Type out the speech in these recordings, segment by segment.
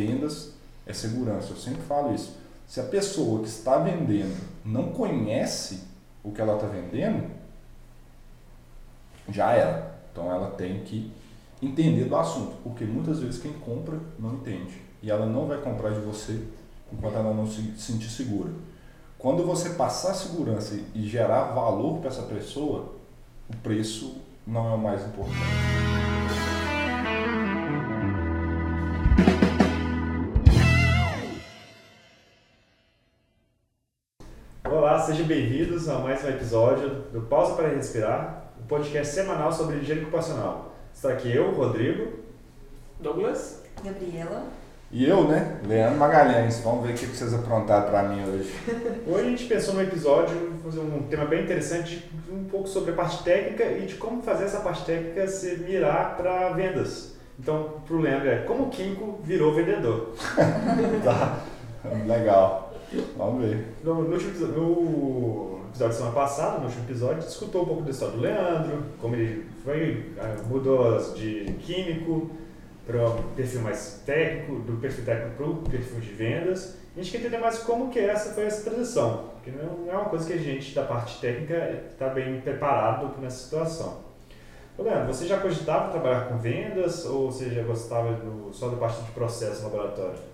vendas é segurança. Eu sempre falo isso. Se a pessoa que está vendendo não conhece o que ela está vendendo, já era. Então ela tem que entender do assunto, porque muitas vezes quem compra não entende e ela não vai comprar de você enquanto ela não se sentir segura. Quando você passar segurança e gerar valor para essa pessoa, o preço não é o mais importante. Sejam bem-vindos a mais um episódio do Pausa para Respirar, um podcast semanal sobre higiene ocupacional. Está aqui eu, Rodrigo, Douglas, Gabriela. E eu, né? Leandro Magalhães. Vamos ver o que vocês aprontaram para mim hoje. Hoje a gente pensou no episódio, fazer um tema bem interessante, um pouco sobre a parte técnica e de como fazer essa parte técnica se mirar para vendas. Então, para o Leandro, é como o Quinco virou vendedor. tá. Legal. Vamos ver. No, no, último, no episódio da semana passada, no último episódio, a gente escutou um pouco da história do Leandro, como ele foi, ah, mudou de químico para um perfil mais técnico, do perfil técnico para o perfil de vendas. A gente quer entender mais como que essa foi essa transição, porque não é uma coisa que a gente da parte técnica está bem preparado nessa situação. Ô Leandro, você já cogitava trabalhar com vendas ou você já gostava do, só da parte de processo laboratório?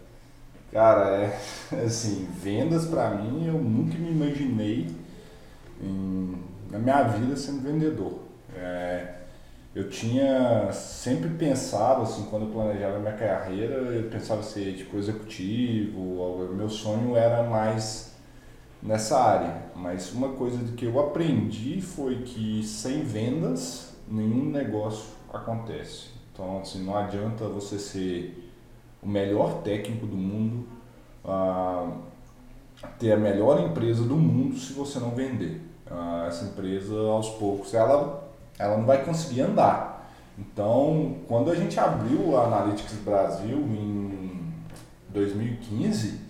Cara, é assim, vendas para mim eu nunca me imaginei em, na minha vida sendo vendedor. É, eu tinha sempre pensado assim, quando eu planejava minha carreira, eu pensava ser tipo executivo, meu sonho era mais nessa área. Mas uma coisa que eu aprendi foi que sem vendas nenhum negócio acontece. Então, assim, não adianta você ser o melhor técnico do mundo, ah, ter a melhor empresa do mundo se você não vender. Essa empresa, aos poucos, ela ela não vai conseguir andar. Então, quando a gente abriu a Analytics Brasil em 2015,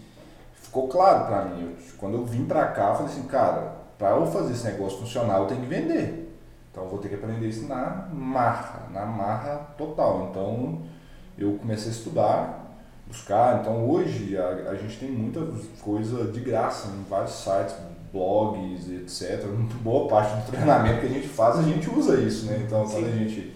ficou claro para mim. Eu, quando eu vim para cá, eu falei assim, cara, para eu fazer esse negócio funcionar, eu tenho que vender. Então, eu vou ter que aprender isso na marra, na marra total. Então, eu comecei a estudar, buscar. Então, hoje, a, a gente tem muita coisa de graça em vários sites, blogs, etc. Boa parte do treinamento que a gente faz, a gente usa isso, né? Então, quando a gente,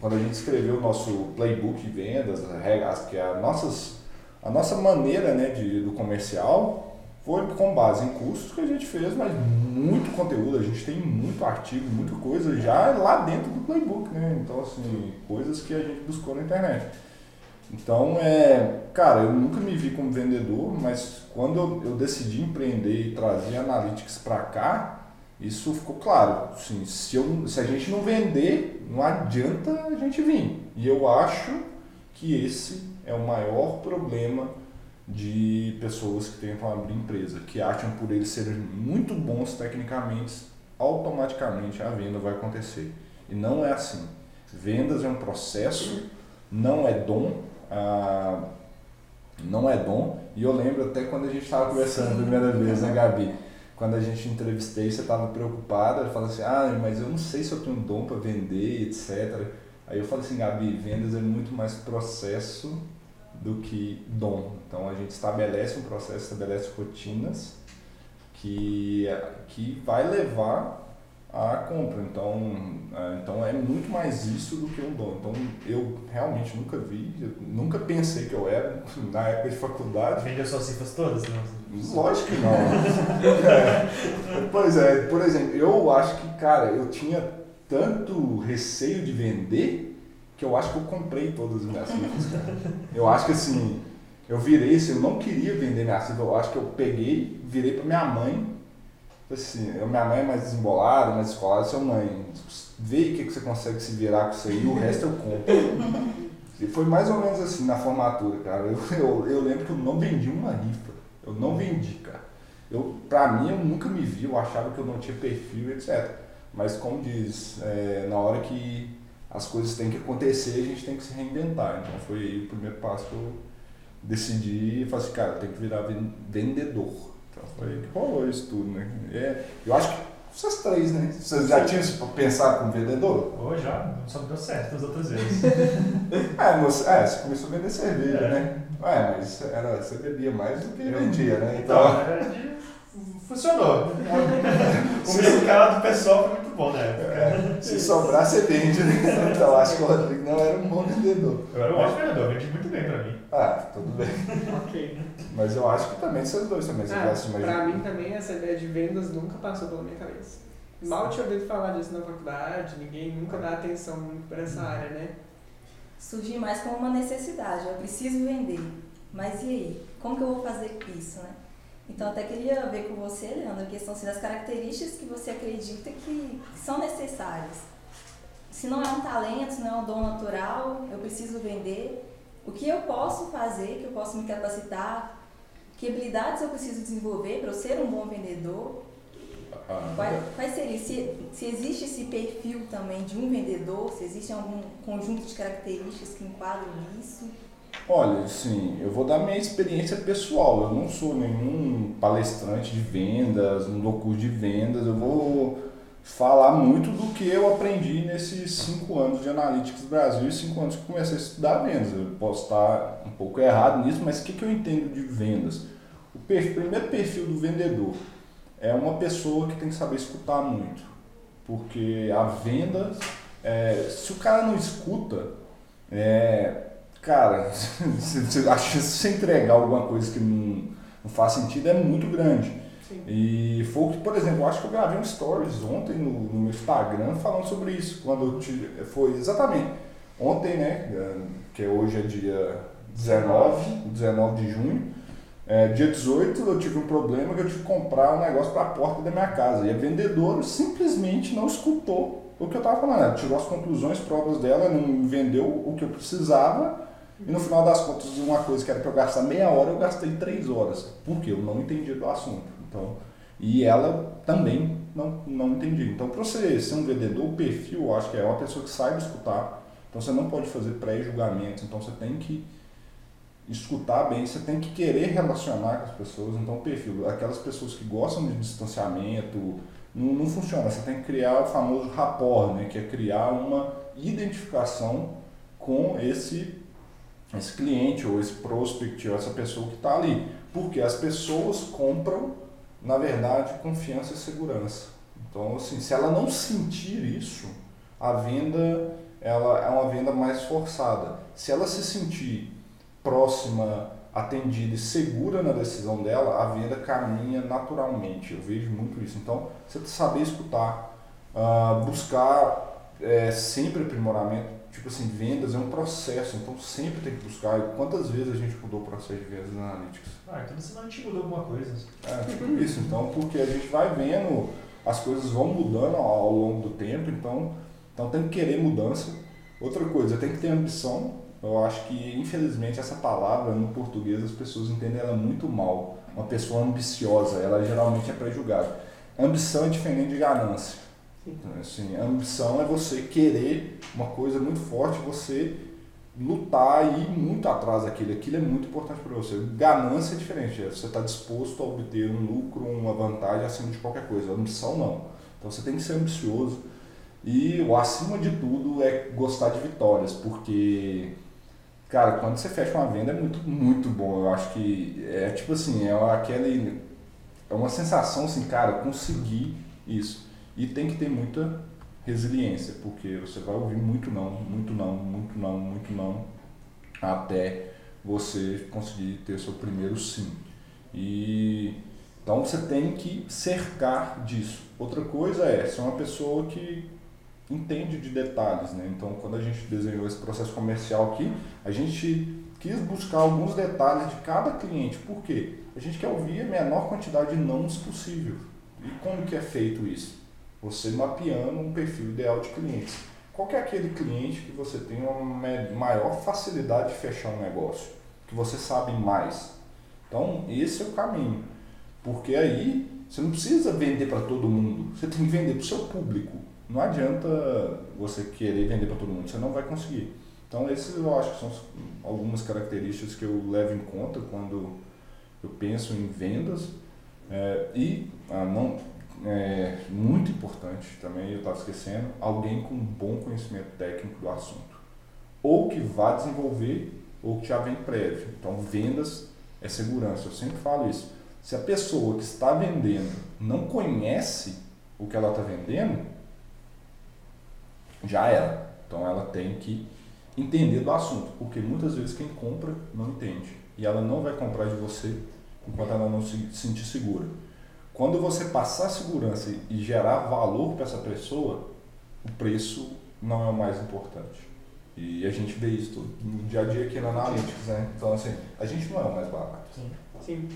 quando a gente escreveu o nosso playbook de vendas, regras, que a, nossas, a nossa maneira né, de, do comercial, foi com base em cursos que a gente fez, mas muito conteúdo, a gente tem muito artigo, muita coisa já lá dentro do playbook, né? Então, assim, coisas que a gente buscou na internet. Então, é, cara, eu nunca me vi como vendedor, mas quando eu, decidi empreender e trazer Analytics para cá, isso ficou claro. Assim, se, eu, se a gente não vender, não adianta a gente vir. E eu acho que esse é o maior problema de pessoas que tentam abrir empresa, que acham por eles serem muito bons tecnicamente, automaticamente a venda vai acontecer. E não é assim. Vendas é um processo, não é dom, ah, não é dom. E eu lembro até quando a gente estava conversando a primeira vez, né, Gabi? Quando a gente entrevistei, você estava preocupada, falou assim, ah, mas eu não sei se eu tenho dom para vender, etc. Aí eu falei assim, Gabi, vendas é muito mais processo do que dom. Então a gente estabelece um processo, estabelece rotinas que, que vai levar a compra. Então, é, então é muito mais isso do que um dom. Então eu realmente nunca vi, nunca pensei que eu era na época de faculdade. Vendeu suas cifras todas? Não? Lógico que não. é. Pois é, por exemplo, eu acho que, cara, eu tinha tanto receio de vender que eu acho que eu comprei todas as minhas cifras, cara. Eu acho que assim, eu virei, assim, eu não queria vender minha cifra, eu acho que eu peguei, virei para minha mãe assim, minha mãe é mais desembolada, mais escolada, seu mãe, vê o que, que você consegue se virar com isso aí, o resto eu compro. E foi mais ou menos assim na formatura, cara. Eu, eu, eu lembro que eu não vendi uma rifa. Eu não vendi, cara. Eu, pra mim, eu nunca me vi, eu achava que eu não tinha perfil, etc. Mas como diz, é, na hora que as coisas têm que acontecer, a gente tem que se reinventar. Então foi aí o primeiro passo que eu decidi e falei assim, cara, eu tenho que virar vendedor. Então foi que rolou isso tudo, né? É, eu acho que vocês três, né? Vocês já tinham pensado como vendedor? Oh, já, só deu certo as outras vezes. é, você, é, você começou a vender cerveja, é. né? É, mas era, você bebia mais do que Eu- vendia, né? Então, Então, na verdade, funcionou. o mercado pessoal foi muito bom na época. é, se sobrar, você vende, né? Então, acho que o Rodrigo não era um bom vendedor. Eu era um ótimo vendedor, vendi muito bem pra mim. Ah, tudo bem. Ok. Mas eu acho que também vocês dois também, você Ah, gosta de pra mim também essa ideia de vendas nunca passou pela minha cabeça. Mal tinha ouvido falar disso na faculdade, ninguém nunca dá atenção muito pra essa área, né? Surgir mais como uma necessidade, eu preciso vender. Mas e aí? Como que eu vou fazer isso, né? Então até queria ver com você, Leandro, a questão assim, das características que você acredita que são necessárias. Se não é um talento, se não é um dom natural, eu preciso vender. O que eu posso fazer, que eu posso me capacitar, que habilidades eu preciso desenvolver para eu ser um bom vendedor, Ah, Quais, quais seriam? Se, se existe esse perfil também de um vendedor, se existe algum conjunto de características que enquadram isso? Olha, assim, eu vou dar minha experiência pessoal. Eu não sou nenhum palestrante de vendas, não dou curso de vendas. Eu vou falar muito do que eu aprendi nesses cinco anos de Analytics Brasil e cinco anos que comecei a estudar vendas. Eu posso estar um pouco errado nisso, mas o que, que eu entendo de vendas? O per- primeiro perfil do vendedor é uma pessoa que tem que saber escutar muito. Porque a venda, é, se o cara não escuta, é, Cara, a chance de você entregar alguma coisa que não, não faz sentido é muito grande. Sim. E foi o que, por exemplo, eu acho que eu gravei um stories ontem no, no meu Instagram falando sobre isso. Quando eu tive, foi exatamente ontem, né? Que hoje é dia 19, 19 de junho. É, dia 18 eu tive um problema que eu tive que comprar um negócio para a porta da minha casa. E a vendedora simplesmente não escutou o que eu estava falando. Ela tirou as conclusões próprias dela, não vendeu o que eu precisava. E no final das contas, uma coisa que era para eu gastar meia hora, eu gastei três horas. Porque eu não entendia do assunto. Então, e ela também não, não entendia. Então, para você ser um vendedor, o perfil, eu acho que é uma pessoa que saiba escutar. Então, você não pode fazer pré-julgamentos. Então, você tem que escutar bem, você tem que querer relacionar com as pessoas. Então, perfil, aquelas pessoas que gostam de distanciamento, não, não funciona. Você tem que criar o famoso rapport, né? que é criar uma identificação com esse, esse cliente ou esse prospect ou essa pessoa que está ali. Porque as pessoas compram, na verdade, confiança e segurança. Então, assim, se ela não sentir isso, a venda ela é uma venda mais forçada. Se ela se sentir próxima, atendida e segura na decisão dela, a venda caminha naturalmente. Eu vejo muito isso. Então, você saber escutar, ah, buscar é, sempre aprimoramento. Tipo assim, vendas é um processo, então sempre tem que buscar. E quantas vezes a gente mudou o processo de vendas na Analytics? Ah, então senão a gente mudou alguma coisa. É, tipo isso, então, porque a gente vai vendo, as coisas vão mudando ao, ao longo do tempo, então, então tem que querer mudança. Outra coisa, tem que ter ambição. Eu acho que, infelizmente, essa palavra no português as pessoas entendem ela muito mal. Uma pessoa ambiciosa, ela geralmente é prejugada. Ambição é diferente de ganância. Então, Assim, a ambição é você querer uma coisa muito forte, você lutar e ir muito atrás daquilo. Aquilo é muito importante para você. Ganância é diferente, você está disposto a obter um lucro, uma vantagem acima de qualquer coisa. Ambição não. Então você tem que ser ambicioso. E o acima de tudo é gostar de vitórias, porque, cara, quando você fecha uma venda é muito, muito bom. Eu acho que é tipo assim, é aquele. É uma sensação assim, cara, consegui isso. E tem que ter muita resiliência, porque você vai ouvir muito não, muito não, muito não, muito não, até você conseguir ter seu primeiro sim. E então você tem que cercar disso. Outra coisa é ser uma pessoa que entende de detalhes, né? Então, quando a gente desenhou esse processo comercial aqui, a gente quis buscar alguns detalhes de cada cliente. Por quê? A gente quer ouvir a menor quantidade de nãos possível. E como que é feito isso? Você mapeando um perfil ideal de clientes. Qual é aquele cliente que você tem uma maior facilidade de fechar um negócio? Que você sabe mais? Então, esse é o caminho. Porque aí você não precisa vender para todo mundo, você tem que vender para o seu público. Não adianta você querer vender para todo mundo, você não vai conseguir. Então, esses eu acho que são algumas características que eu levo em conta quando eu penso em vendas. É, e, ah, não, é, muito importante também, eu estava esquecendo, alguém com bom conhecimento técnico do assunto. Ou que vá desenvolver ou que já vem prévio. Então, vendas é segurança. Eu sempre falo isso. Se a pessoa que está vendendo não conhece o que ela está vendendo, já era. Então, ela tem que entender do assunto, porque muitas vezes quem compra não entende e ela não vai comprar de você enquanto ela não se sentir segura. Quando você passar segurança e gerar valor para essa pessoa, o preço não é o mais importante. E a gente vê isso no dia a dia aqui na Analytics, né? Então, assim, a gente não é o mais barato. Sim. Sim.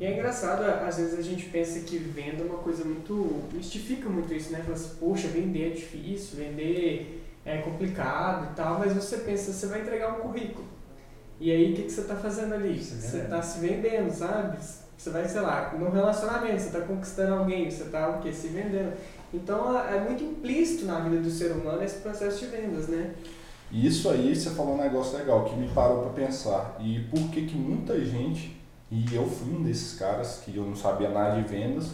E é engraçado, às vezes a gente pensa que venda é uma coisa muito. mistifica muito isso, né? Fala assim, poxa, vender é difícil, vender é complicado e tal, mas você pensa, você vai entregar um currículo. E aí, o que, que você está fazendo ali? Você está se vendendo, sabe? Você vai, sei lá, num relacionamento, você está conquistando alguém, você está o quê? Se vendendo. Então, é muito implícito na vida do ser humano esse processo de vendas, né? E isso aí, você falou um negócio legal que me parou para pensar. E por que que muita gente, e eu fui um desses caras que eu não sabia nada de vendas,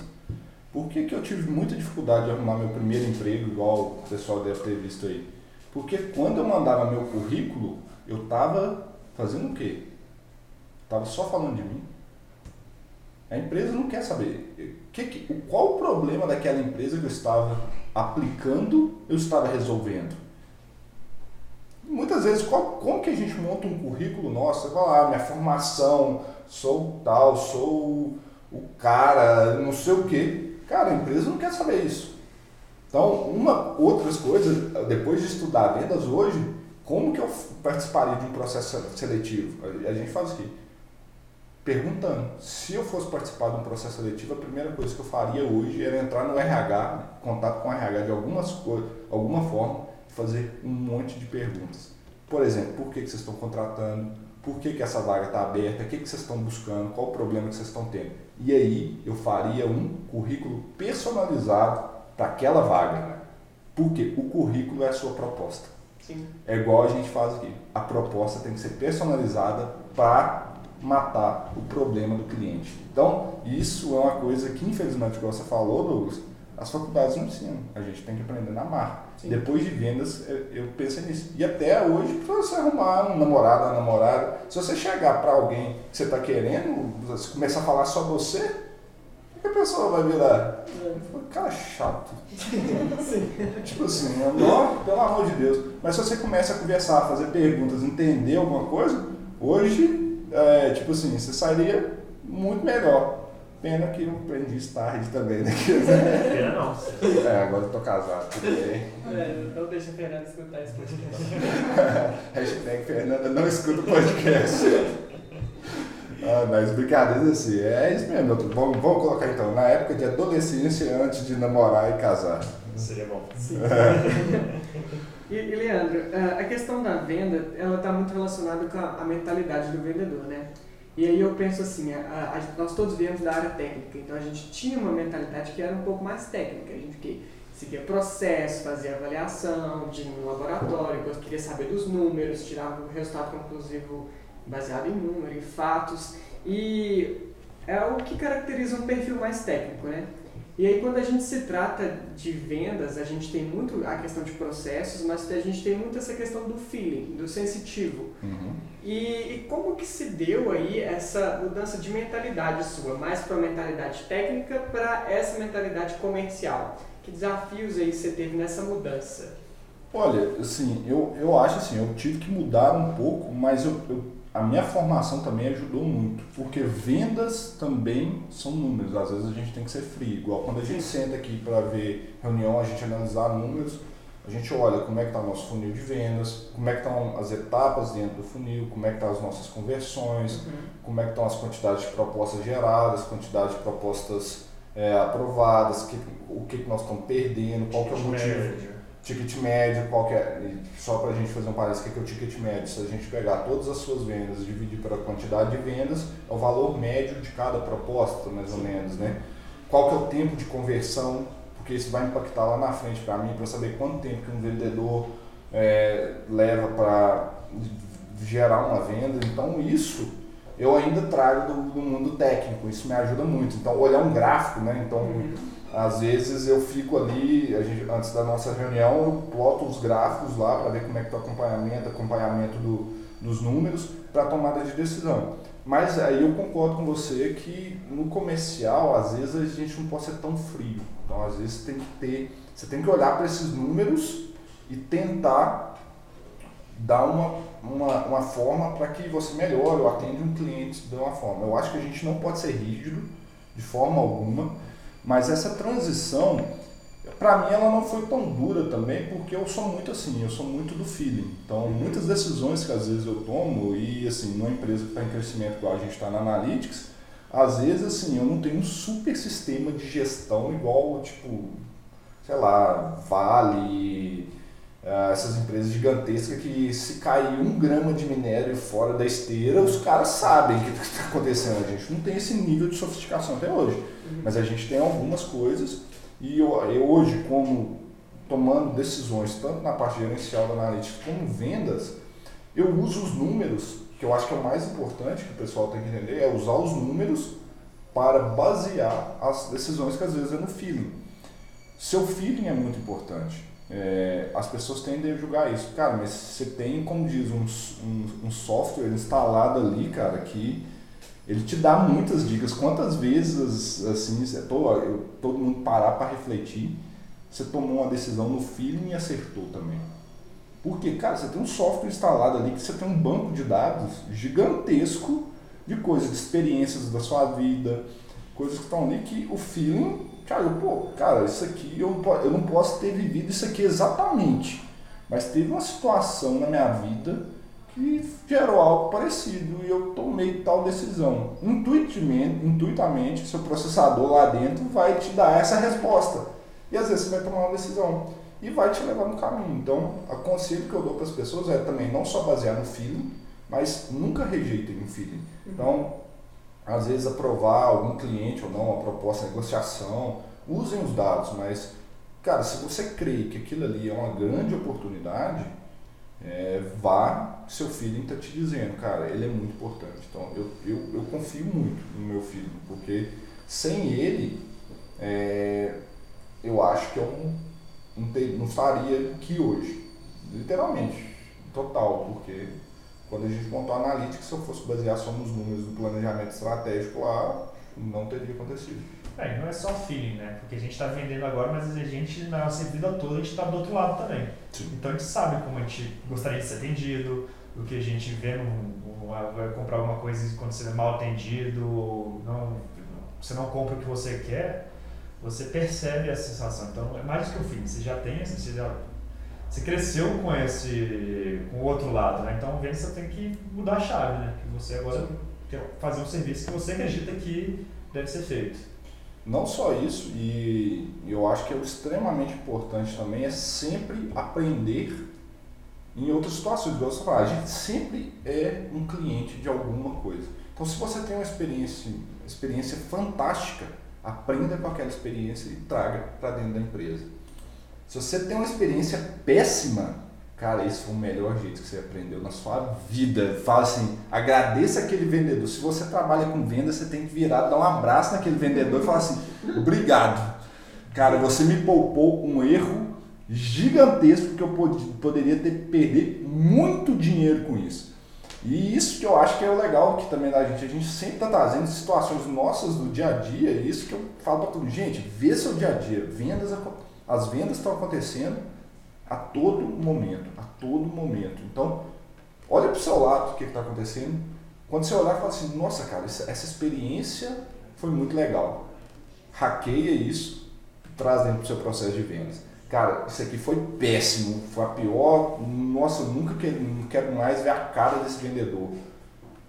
por que que eu tive muita dificuldade de arrumar meu primeiro emprego, igual o pessoal deve ter visto aí? Porque quando eu mandava meu currículo, eu tava fazendo o quê? Tava só falando de mim. A empresa não quer saber. Que, que, qual o problema daquela empresa que eu estava aplicando, eu estava resolvendo? Muitas vezes, qual, como que a gente monta um currículo nosso? Você fala, ah, minha formação, sou tal, sou o cara, não sei o quê. Cara, a empresa não quer saber isso. Então, uma, outras coisas, depois de estudar vendas hoje, como que eu participaria de um processo seletivo? A gente faz o quê? Perguntando. Se eu fosse participar de um processo seletivo, a primeira coisa que eu faria hoje era entrar no RH, contato com o RH de algumas coisas, alguma forma, fazer um monte de perguntas. Por exemplo, por que, que vocês estão contratando? Por que, que essa vaga está aberta? O que, que vocês estão buscando? Qual o problema que vocês estão tendo? E aí eu faria um currículo personalizado para aquela vaga. Porque o currículo é a sua proposta. Sim. É igual a gente faz aqui. A proposta tem que ser personalizada para matar o problema do cliente. Então, isso é uma coisa que, infelizmente, como você falou, Douglas, as faculdades não ensinam. A gente tem que aprender na marca. Sim. Depois de vendas, eu penso nisso. E até hoje, para você arrumar um namorado, uma namorada, se você chegar para alguém que você está querendo, você começar a falar só você, o que a pessoa vai virar? É. Cara chato. tipo assim, não, pelo amor de Deus. Mas se você começa a conversar, fazer perguntas, entender alguma coisa, hoje, é, tipo assim, você sairia muito melhor. Pena que eu aprendi tarde também, né? Pena não. É, agora eu tô casado. É, não deixa a Fernanda escutar esse podcast. Hashtag Fernanda não escuta o podcast. Ah, mas brincadeiras assim, é isso mesmo. Vamos, vamos colocar então, na época de adolescência, antes de namorar e casar. Seria bom. Sim. E, e, Leandro, a questão da venda, ela está muito relacionada com a, a mentalidade do vendedor, né? E aí eu penso assim, a, a, nós todos viemos da área técnica, então a gente tinha uma mentalidade que era um pouco mais técnica, a gente que seguia processo, fazia avaliação de um laboratório, queria saber dos números, tirava o resultado conclusivo baseado em número, em fatos, e é o que caracteriza um perfil mais técnico, né? E aí quando a gente se trata de vendas, a gente tem muito a questão de processos, mas a gente tem muito essa questão do feeling, do sensitivo. Uhum. E, e, como que se deu aí essa mudança de mentalidade sua, mais para a mentalidade técnica para essa mentalidade comercial? Que desafios aí você teve nessa mudança? Olha, assim, eu, eu acho assim, eu tive que mudar um pouco, mas eu, eu a minha formação também ajudou muito, porque vendas também são números. Às vezes a gente tem que ser frio, igual quando a gente senta aqui para ver reunião, a gente analisar números, a gente olha como é que está o nosso funil de vendas, como é que estão as etapas dentro do funil, como é que estão tá as nossas conversões, uhum. como é que estão as quantidades de propostas geradas, quantidade de propostas é, aprovadas, que, o que, que nós estamos perdendo, qual que é o motivo ticket médio, qualquer, só para a gente fazer um parênteses, o que é o ticket médio? Se a gente pegar todas as suas vendas e dividir pela quantidade de vendas, é o valor médio de cada proposta, mais ou menos, né? Qual que é o tempo de conversão, porque isso vai impactar lá na frente para mim, para saber quanto tempo que um vendedor é, leva para gerar uma venda. Então isso eu ainda trago do, do, mundo técnico, isso me ajuda muito. Então olhar um gráfico, né? Então uhum às vezes eu fico ali, gente, antes da nossa reunião, eu ploto os gráficos lá para ver como é que está o acompanhamento, acompanhamento do, nos números para tomada de decisão. Mas aí eu concordo com você que no comercial, às vezes, a gente não pode ser tão frio. Então, às vezes, tem que ter, você tem que olhar para esses números e tentar dar uma, uma, uma forma para que você melhore ou atende um cliente de uma forma. Eu acho que a gente não pode ser rígido de forma alguma, mas essa transição, para mim, ela não foi tão dura também, porque eu sou muito assim, eu sou muito do feeling. Então, muitas decisões que às vezes eu tomo, e assim, numa empresa que está em crescimento, igual a gente está na Analytics, às vezes assim, eu não tenho um super sistema de gestão igual, tipo, sei lá, Vale, ah, essas empresas gigantescas que se cair um grama de minério fora da esteira, os caras sabem o que está acontecendo. A gente não tem esse nível de sofisticação até hoje. Uhum. Mas a gente tem algumas coisas e eu, eu hoje, como tomando decisões, tanto na parte gerencial da analítica como vendas, eu uso os números, que eu acho que é o mais importante que o pessoal tem que entender, é usar os números para basear as decisões que às vezes é no feeling. Seu feeling é muito importante. É, as pessoas tendem a julgar isso. Cara, mas você tem, como diz, um, um, um software instalado ali, cara, que ele te dá muitas dicas. Quantas vezes, assim, todo, todo mundo parar para refletir, você tomou uma decisão no feeling e acertou também. Porque, cara, você tem um software instalado ali que você tem um banco de dados gigantesco de coisas, de experiências da sua vida, coisas que estão ali que o feeling, cara, pô, cara, isso aqui eu, eu não posso ter vivido isso aqui exatamente. Mas teve uma situação na minha vida que gerou algo parecido e eu tomei tal decisão. Intuitivamente, intuitamente, seu processador lá dentro vai te dar essa resposta. E às vezes você vai tomar uma decisão e vai te levar no caminho. Então, o conselho que eu dou para as pessoas é também não só basear no feeling, mas nunca rejeitem o feeling. Então, às vezes aprovar algum cliente ou não, uma proposta negociação, usem os dados, mas, cara, se você crê que aquilo ali é uma grande oportunidade, é, vá, seu feeling está te dizendo, cara, ele é muito importante. Então eu, eu, eu confio muito no meu filho, porque sem ele, é, eu acho que eu não, não, não estaria aqui hoje. Literalmente, total, porque quando a gente montou a Analytics, se eu fosse basear só nos números do planejamento estratégico lá, não teria acontecido. É, não é só feeling, né? Porque a gente está vendendo agora, mas a gente, na nossa vida toda, a gente está do outro lado também. Sim. Então a gente sabe como a gente gostaria de ser atendido, o que a gente vê, no, vai comprar alguma coisa quando você é mal atendido, não, você não compra o que você quer, você percebe essa sensação. Então é mais do que o feeling, você já tem, você já você cresceu com esse com o outro lado, né? Então vendo você tem que mudar a chave, né? Que você agora Sim. quer fazer um serviço que você acredita que deve ser feito. Não só isso, e eu acho que é extremamente importante também é sempre aprender em outras situações. Igual você fala, a gente sempre é um cliente de alguma coisa. Então, se você tem uma experiência, experiência fantástica, aprenda com aquela experiência e traga para dentro da empresa. Se você tem uma experiência péssima, Cara, esse foi o melhor jeito que você aprendeu na sua vida. Fala assim, agradeça aquele vendedor. Se você trabalha com venda, você tem que virar, dar um abraço naquele vendedor e falar assim, obrigado. Cara, você me poupou um erro gigantesco que eu pod poderia ter perder muito dinheiro com isso. E isso que eu acho que é o legal aqui também da gente. A gente sempre está trazendo situações nossas do dia a dia. E isso que eu falo para todo mundo. Gente, vê seu dia a dia. Vendas, as vendas estão acontecendo a todo momento, a todo momento. Então, olha para o seu lado o que está acontecendo. Quando você olhar fala assim, nossa cara, essa, essa experiência foi muito legal. Hackeia isso, traz dentro do seu processo de vendas. Cara, isso aqui foi péssimo, foi a pior. Nossa, eu nunca quero, não quero mais ver a cara desse vendedor.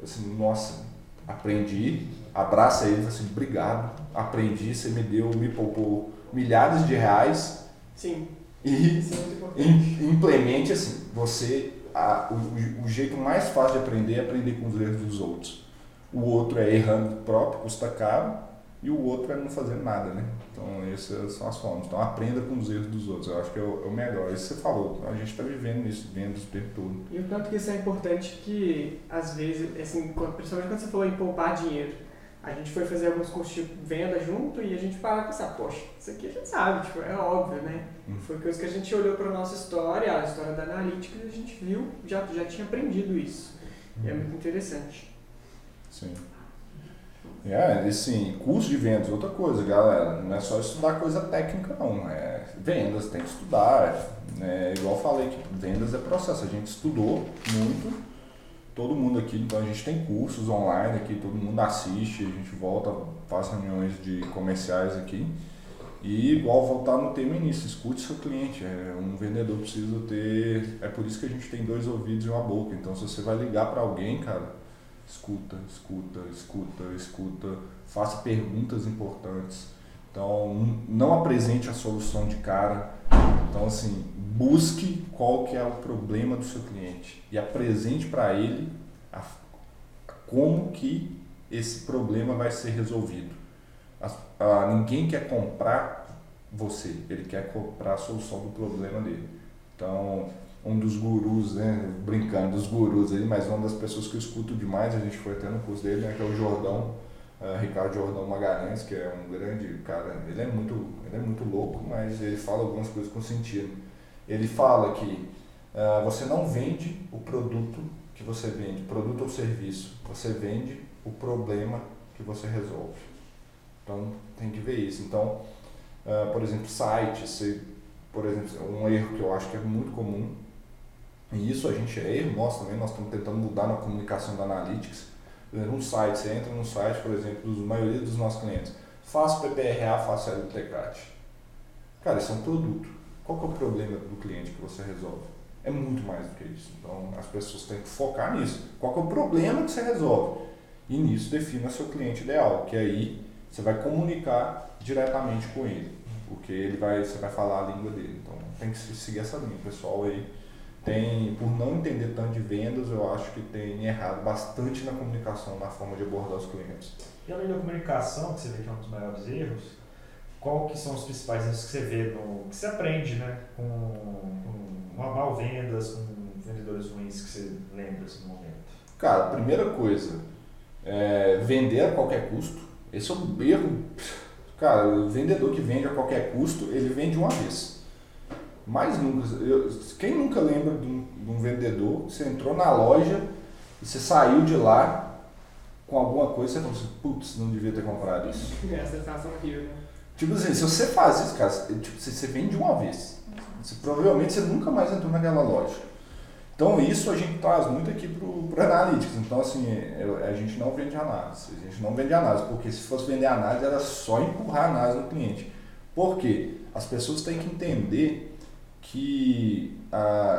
Assim, nossa, aprendi, abraça ele, assim, obrigado, aprendi, você me deu, me poupou milhares de reais. Sim e é implemente assim, você a, o, o, jeito mais fácil de aprender é aprender com os erros dos outros. O outro é errando próprio, custa caro, e o outro é não fazer nada, né? Então essas são as formas. Então aprenda com os erros dos outros. Eu acho que é o, é o melhor. Isso você falou. A gente está vivendo isso, vendo isso o tempo todo. E o tanto que isso é importante que às vezes, assim, principalmente quando você falou em poupar dinheiro a gente foi fazer alguns cursos de venda junto e a gente parou e pensar, poxa, isso aqui a gente sabe, tipo, é óbvio, né? Hum. Foi coisa que a gente olhou para nossa história, a história da analítica, e a gente viu, já, já tinha aprendido isso. E é muito interessante. Sim. É, e sim, curso de vendas, outra coisa, galera. Não é só estudar coisa técnica, não. É vendas, tem que estudar. É, igual eu falei que vendas é processo. A gente estudou muito, todo mundo aqui, então a gente tem cursos online aqui, todo mundo assiste, a gente volta, faz reuniões de comerciais aqui. E igual voltar no tema início, escute seu cliente. É, um vendedor precisa ter. É por isso que a gente tem dois ouvidos e uma boca. Então se você vai ligar para alguém, cara escuta, escuta, escuta, escuta, faça perguntas importantes. Então, não apresente a solução de cara. Então, assim, busque qual que é o problema do seu cliente e apresente para ele a, como que esse problema vai ser resolvido. A, ninguém quer comprar você, ele quer comprar a solução do problema dele. Então, um dos gurus, né, brincando, dos gurus aí, mas uma das pessoas que eu escuto demais, a gente foi até no curso dele, né, que é o Jordão, uh, Ricardo Jordão Magalhães, que é um grande cara, ele é muito, ele é muito louco, mas ele fala algumas coisas com sentido. Ele fala que uh, você não vende o produto que você vende, produto ou serviço, você vende o problema que você resolve. Então tem que ver isso. Então, uh, por exemplo, site, você, por exemplo, um erro que eu acho que é muito comum e isso a gente é erro nosso também, nós estamos tentando mudar na comunicação da Analytics. Um site, você entra no site, por exemplo, dos maioria dos nossos clientes, faça PPRA, faça LTCAT. Cara, isso é um produto. Qual que é o problema do cliente que você resolve? É muito mais do que isso. Então as pessoas têm que focar nisso. Qual que é o problema que você resolve? E nisso defina seu cliente ideal, que aí você vai comunicar diretamente com ele, porque ele vai, você vai falar a língua dele. Então tem que seguir essa linha, pessoal aí tem, por não entender tanto de vendas, eu acho que tem errado bastante na comunicação, na forma de abordar os clientes. E além da comunicação, que você vê que é um dos maiores erros, qual que são os principais erros que você vê, no, que você aprende né, com, com mal vendas, com vendedores ruins que você lembra assim, no momento? Cara, primeira coisa, é vender a qualquer custo. Esse é um erro. Cara, o vendedor que vende a qualquer custo, ele vende uma vez mais nunca. Eu, quem nunca lembra de um, de um, vendedor, você entrou na loja e você saiu de lá com alguma coisa e você falou assim, putz, não devia ter comprado isso. É a sensação horrível, né? Tipo assim, se você faz isso, cara, tipo, você, vende uma vez. Você, provavelmente você nunca mais entrou naquela loja. Então isso a gente traz muito aqui para o Analytics. Então assim, a gente não vende análise. A gente não vende análise, porque se fosse vender análise era só empurrar a análise no cliente. Por quê? As pessoas têm que entender que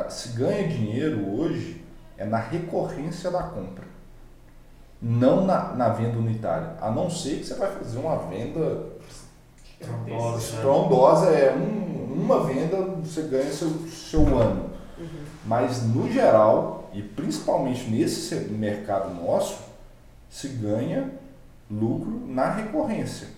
se ganha dinheiro hoje é na recorrência da compra, não na, na venda unitária. A não ser que você vai fazer uma venda estrondosa, é um, uma venda você ganha seu, seu ano. Uhum. Mas no geral, e principalmente nesse mercado nosso, se ganha lucro na recorrência.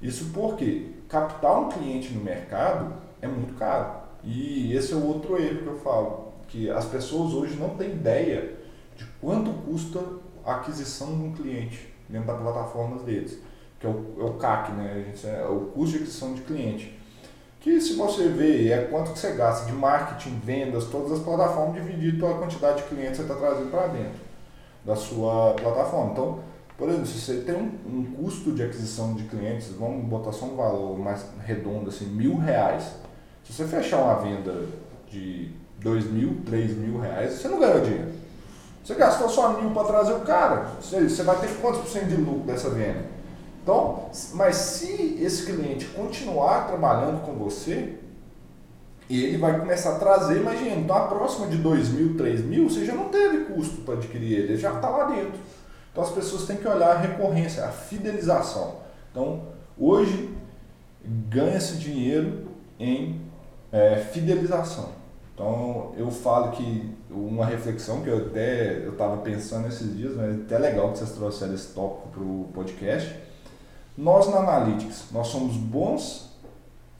Isso porque captar um cliente no mercado é muito caro. E esse é o outro erro que eu falo, que as pessoas hoje não têm ideia de quanto custa a aquisição de um cliente dentro da plataforma deles, que é o, é o CAC, né? Gente, é o custo de aquisição de cliente. Que se você ver é quanto que você gasta de marketing, vendas, todas as plataformas, dividir toda a quantidade de clientes que você está trazendo para dentro da sua plataforma. Então, por exemplo, se você tem um, um, custo de aquisição de clientes, vamos botar só um valor mais redondo, assim, mil reais se você fechar uma venda de dois mil, três mil reais, você não ganha dinheiro. Você gastou só mil para trazer o cara, você vai ter quantos por cento de lucro dessa venda? Então, mas se esse cliente continuar trabalhando com você, ele vai começar a trazer, imagina, então a próxima de 2 mil, 3 mil, você já não teve custo para adquirir ele, ele já está lá dentro. Então as pessoas têm que olhar a recorrência, a fidelização. Então, hoje ganha-se dinheiro em é, fidelização. Então eu falo que uma reflexão que eu até eu estava pensando esses dias, mas é até legal que vocês trouxeram esse tópico para o podcast. Nós na Analytics, nós somos bons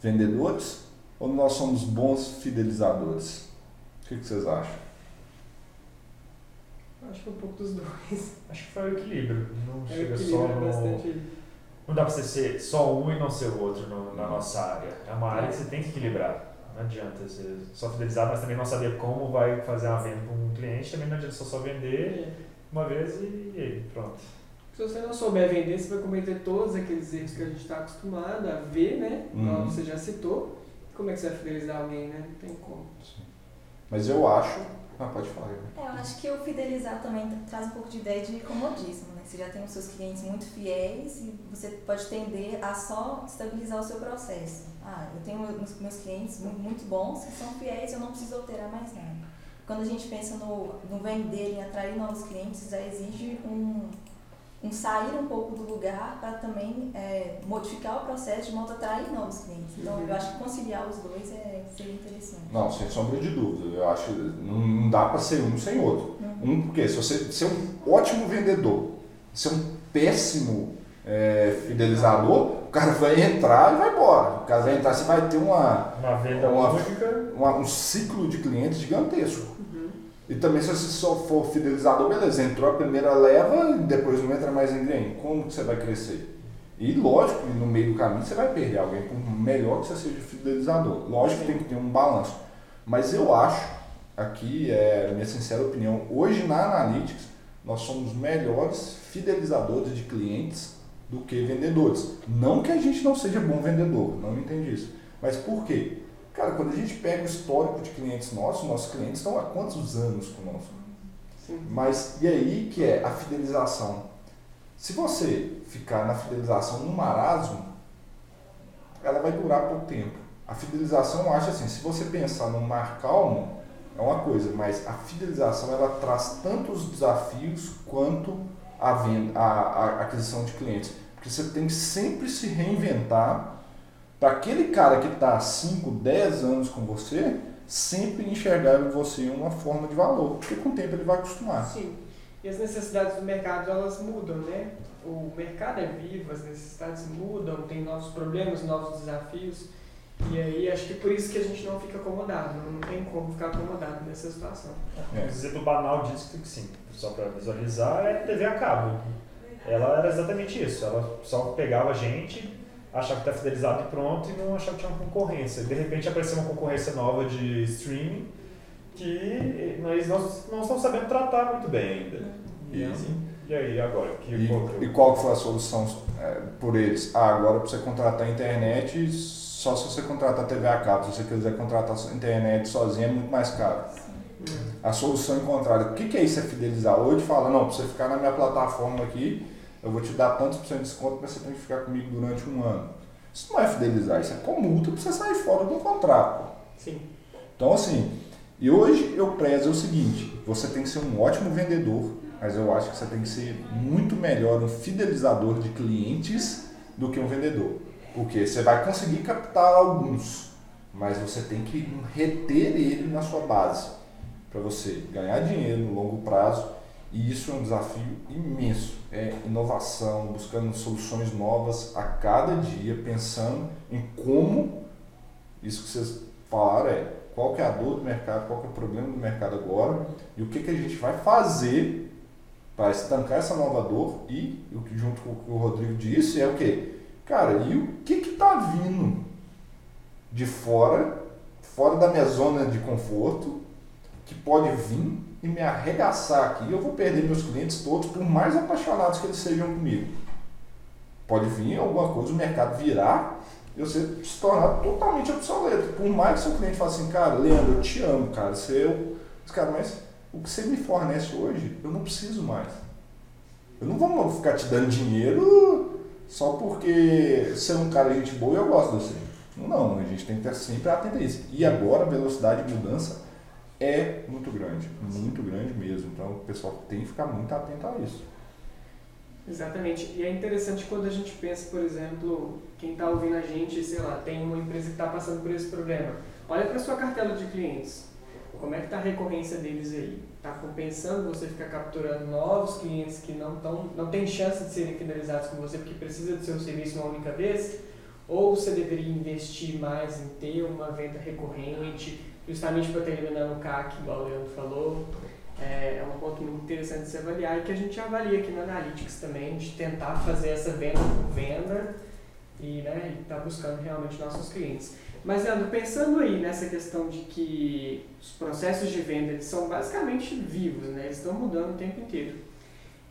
vendedores ou nós somos bons fidelizadores? O que, que vocês acham? Acho que é um pouco dos dois. Acho que foi o equilíbrio. Não é chega só no... Bastante... Não dá para você ser só um e não ser o outro no, na nossa área. É uma área que você tem que equilibrar. Não adianta ser só fidelizar, mas também não saber como vai fazer a venda para um cliente. Também não adianta só, só vender uma vez e, e pronto. Se você não souber vender, você vai cometer todos aqueles erros que a gente está acostumado a ver, né? Como Uhum. você já citou. Como é que você vai fidelizar alguém, né? Não tem como. Mas eu acho. Ah, pode falar. né? É, eu acho que o fidelizar também traz um pouco de ideia de comodismo, né? Você já tem os seus clientes muito fiéis e você pode tender a só estabilizar o seu processo. Ah, eu tenho meus, clientes mu- muito bons que são fiéis, eu não preciso alterar mais nada. Quando a gente pensa no, no vender, em atrair novos clientes, já exige um, um sair um pouco do lugar para também é, modificar o processo de modo a atrair novos clientes. Então, eu acho que conciliar os dois é, seria interessante. Não, sem sombra de dúvida. Eu acho que não, dá para ser um sem outro. Um, porque se você ser um ótimo vendedor, ser um péssimo é, fidelizador, o cara vai entrar e vai embora. O cara vai entrar, você vai ter uma, Uma venda Uma- única. uma- um ciclo de clientes gigantesco. E também se você só for fidelizador, beleza, entrou a primeira leva e depois não entra mais ninguém. Como que você vai crescer? E lógico, que no meio do caminho você vai perder alguém, por melhor que você seja fidelizador. Lógico que tem que ter um balanço. Mas eu acho, aqui é minha sincera opinião, hoje na Analytics nós somos melhores fidelizadores de clientes do que vendedores. Não que a gente não seja bom vendedor, não entendi isso. Mas por quê? Cara, quando a gente pega o histórico de clientes nossos, nossos clientes estão há quantos anos conosco? Sim. Mas e aí que é a fidelização? Se você ficar na fidelização no marasmo, ela vai durar pouco tempo. A fidelização, eu acho assim, se você pensar num mar calmo, é uma coisa, mas a fidelização ela traz tanto os desafios quanto a, venda, a, a aquisição de clientes. Porque você tem que sempre se reinventar para aquele cara que está há 5, 10 anos com você, sempre enxergar em você uma forma de valor. Porque com o tempo ele vai acostumar. Sim. E as necessidades do mercado, elas mudam, né? O mercado é vivo, as necessidades mudam, tem novos problemas, novos desafios. E aí, acho que por isso que a gente não fica acomodado, não tem como ficar acomodado nessa situação. É. Um exemplo banal disso, que sim, só para visualizar, é TV a cabo. Ela era exatamente isso. Ela só pegava a gente, achava que está fidelizado e pronto, e não achava que tinha uma concorrência. De repente apareceu uma concorrência nova de streaming que nós não, não estamos sabendo tratar muito bem ainda. E, E- e aí, agora? Que, E, qual que é e qual foi a solução é, por eles? Ah, agora para você contratar a internet, só se você contratar TV a cabo. Se você quiser contratar a internet sozinho, é muito mais caro. A solução encontrada, o que, que é isso? É fidelizar? Hoje fala, não, para você ficar na minha plataforma aqui, eu vou te dar tantos por cento de desconto, mas você tem que ficar comigo durante um ano. Isso não é fidelizar, isso é com multa para você sair fora do contrato. Sim. Então, assim, e hoje eu prezo o seguinte: você tem que ser um ótimo vendedor, mas eu acho que você tem que ser muito melhor um fidelizador de clientes do que um vendedor. Porque você vai conseguir captar alguns, mas você tem que reter ele na sua base para você ganhar dinheiro no longo prazo. E isso é um desafio imenso. É inovação, buscando soluções novas a cada dia, pensando em como isso que vocês falaram é qual é a dor do mercado, qual é o problema do mercado agora e o que, que a gente vai fazer para estancar essa nova dor e o que junto com o que o Rodrigo disse é o que? Cara, e o que que tá vindo de fora, fora da minha zona de conforto, que pode vir e me arregaçar aqui, eu vou perder meus clientes todos, por mais apaixonados que eles sejam comigo. Pode vir alguma coisa, o mercado virar e você se tornar totalmente obsoleto. Por mais que seu cliente fale assim, cara, Leandro, eu te amo, cara, você eu. Mas, cara, mas o que você me fornece hoje, eu não preciso mais. Eu não vou ficar te dando dinheiro só porque você é um cara de gente boa e eu gosto de você. Não, a gente tem que estar sempre atento isso. E agora a velocidade de mudança é muito grande, muito grande mesmo. Então o pessoal tem que ficar muito atento a isso. Exatamente. E é interessante quando a gente pensa, por exemplo, quem está ouvindo a gente, sei lá, tem uma empresa que está passando por esse problema. Olha para sua cartela de clientes. Como é que está a recorrência deles aí? Está compensando você ficar capturando novos clientes que não, tão, não tem chance de serem fidelizados com você porque precisa do seu serviço uma única vez? Ou você deveria investir mais em ter uma venda recorrente, justamente para ter eliminando o CAC, igual o Leandro falou? É, é um ponto muito interessante de se avaliar e que a gente avalia aqui na Analytics também, de tentar fazer essa venda por venda e né, estar buscando realmente nossos clientes. Mas, Leandro, pensando aí nessa questão de que os processos de venda eles são basicamente vivos, né? eles estão mudando o tempo inteiro.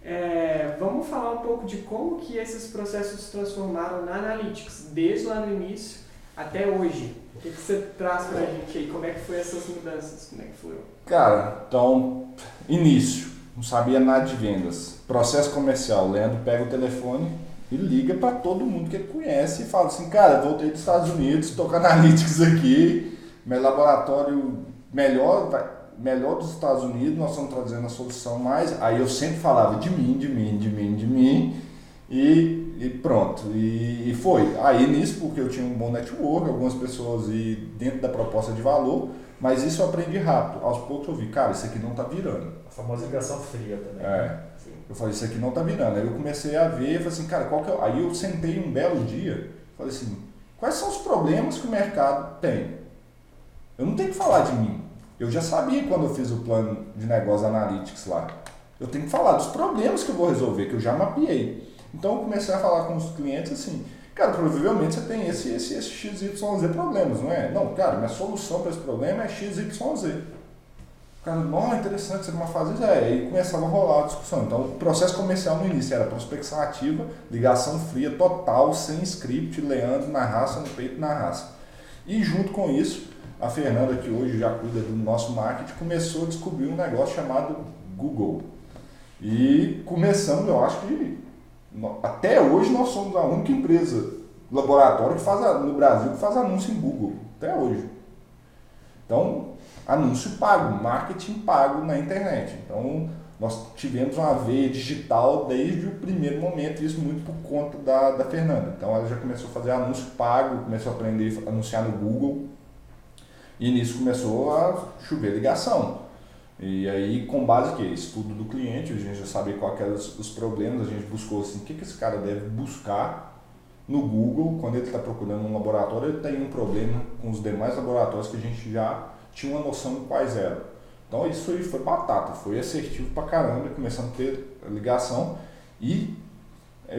É, vamos falar um pouco de como que esses processos se transformaram na Analytics, desde lá no início até hoje. O que, que você traz pra gente aí? Como é que foi essas mudanças? Como é que foi? Cara, então, início, não sabia nada de vendas. Processo comercial, o Leandro pega o telefone e liga para todo mundo que ele conhece e fala assim, cara, voltei dos Estados Unidos, estou com Analytics aqui, meu laboratório melhor, melhor dos Estados Unidos, nós estamos trazendo a solução mais. Aí eu sempre falava de mim, de mim, de mim, de mim, e, e pronto. E, e, foi. Aí nisso, porque eu tinha um bom network, algumas pessoas e dentro da proposta de valor, mas isso eu aprendi rápido. Aos poucos eu vi, cara, isso aqui não está virando. A famosa ligação fria também. É. Eu falei, isso aqui não está virando. Aí eu comecei a ver, falei assim, cara, qual que é... Aí eu sentei um belo dia, falei assim, quais são os problemas que o mercado tem? Eu não tenho que falar de mim. Eu já sabia quando eu fiz o plano de negócio Analytics lá. Eu tenho que falar dos problemas que eu vou resolver, que eu já mapeei. Então comecei a falar com os clientes assim, cara, provavelmente você tem esse, esse, esse XYZ problemas, não é? Não, cara, minha solução para esse problema é XYZ. O cara, não, interessante, você não fazer isso. É, e começava a rolar a discussão. Então, o processo comercial no início era prospecção ativa, ligação fria, total, sem script, Leandro na raça, no peito na raça. E junto com isso, a Fernanda, que hoje já cuida do nosso marketing, começou a descobrir um negócio chamado Google. E começamos, eu acho que até hoje nós somos a única empresa, laboratório que faz no Brasil que faz anúncio em Google. Até hoje. Então, anúncio pago, marketing pago na internet. Então, nós tivemos uma veia digital desde o primeiro momento, isso muito por conta da, da Fernanda. Então, ela já começou a fazer anúncio pago, começou a aprender a anunciar no Google. E nisso começou a chover ligação. E aí, com base que estudo do cliente, a gente já sabia quais eram os problemas, a gente buscou assim, o que, que esse cara deve buscar no Google quando ele está procurando um laboratório, ele tem um problema com os demais laboratórios que a gente já tinha uma noção de quais eram. Então isso aí foi batata, foi assertivo pra caramba, começando a ter ligação e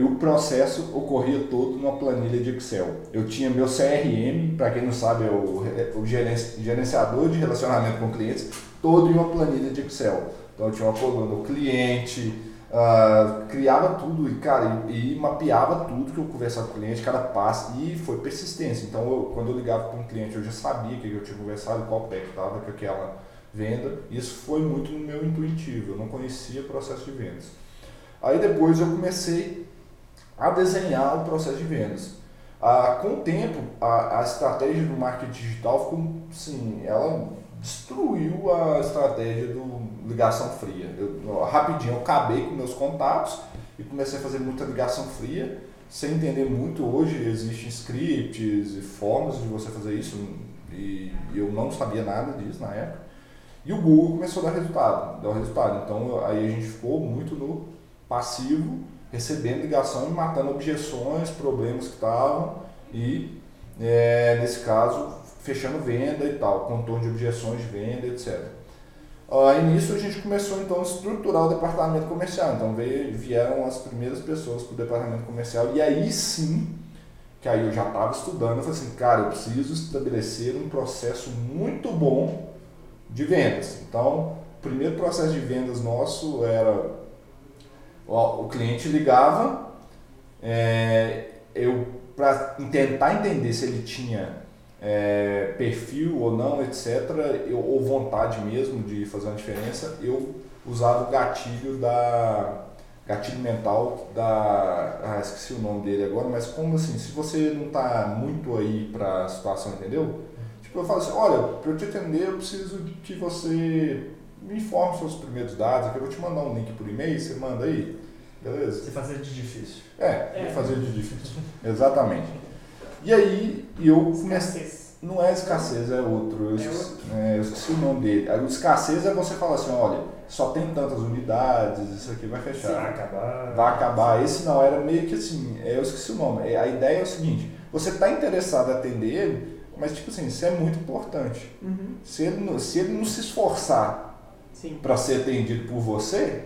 o processo ocorria todo numa planilha de Excel. Eu tinha meu CRM, para quem não sabe, é o, o gerenciador de relacionamento com clientes, todo em uma planilha de Excel. Então eu tinha uma coluna do cliente, uh, criava tudo e, cara, e, e, mapeava tudo que eu conversava com o cliente, cada passo, e foi persistência. Então eu, quando eu ligava para um cliente, eu já sabia que eu tinha conversado, qual pé que estava com aquela venda. Isso foi muito no meu intuitivo, eu não conhecia o processo de vendas. Aí depois eu comecei a desenhar o processo de vendas. Ah, com o tempo, a, a estratégia do marketing digital ficou, sim, ela destruiu a estratégia do ligação fria. Eu, rapidinho, eu acabei com meus contatos e comecei a fazer muita ligação fria, sem entender muito. Hoje existem scripts e formas de você fazer isso, e eu não sabia nada disso na época. E o Google começou a dar resultado, deu resultado. Então aí a gente ficou muito no passivo recebendo ligação e matando objeções, problemas que estavam e, é, nesse caso, fechando venda e tal, contorno de objeções de venda, etc. Aí nisso a gente começou então a estruturar o departamento comercial. Então veio, vieram as primeiras pessoas para o departamento comercial e aí sim, que aí eu já estava estudando, eu falei assim, cara, eu preciso estabelecer um processo muito bom de vendas. Então, o primeiro processo de vendas nosso era o cliente ligava, é, eu para tentar entender se ele tinha é, perfil ou não, etc., eu, ou vontade mesmo de fazer uma diferença, eu usava o gatilho da gatilho mental da ah, esqueci o nome dele agora, mas como assim, se você não está muito aí para a situação, entendeu? Tipo, eu falo assim, olha, para eu te atender eu preciso que você me informe seus primeiros dados, aqui eu vou te mandar um link por e-mail, você manda aí. Beleza? Você fazer de difícil. É, é. fazer de difícil. Exatamente. E aí eu comecei. Não é escassez, é outro. Eu, é esqueci, é, eu esqueci o nome dele. A escassez é você falar assim, olha, só tem tantas unidades, isso aqui vai fechar. Vai acabar. Vai acabar. Esse não, era meio que assim, é, eu esqueci o nome. A ideia é o seguinte, você está interessado em atender ele, mas tipo assim, isso é muito importante. Uhum. Se, ele, se ele não se esforçar para ser atendido por você,